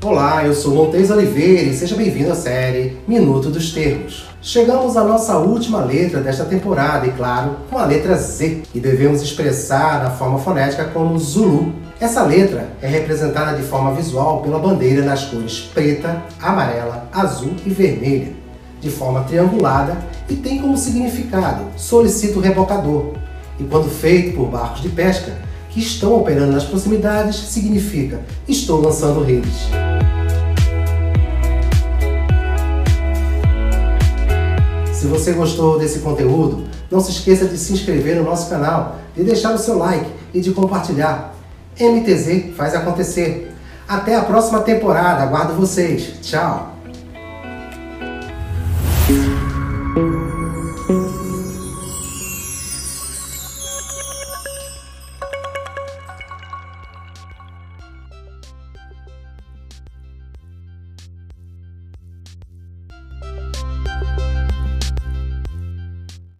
Olá, eu sou Montes Oliveira e seja bem-vindo à série Minuto dos Termos. Chegamos à nossa última letra desta temporada e, claro, com a letra Z, que devemos expressar na forma fonética como Zulu. Essa letra é representada de forma visual pela bandeira nas cores preta, amarela, azul e vermelha, de forma triangulada e tem como significado solicito rebocador. E quando feito por barcos de pesca que estão operando nas proximidades, significa estou lançando redes. Se você gostou desse conteúdo, não se esqueça de se inscrever no nosso canal, de deixar o seu like e de compartilhar. MTZ faz acontecer. Até a próxima temporada, aguardo vocês. Tchau!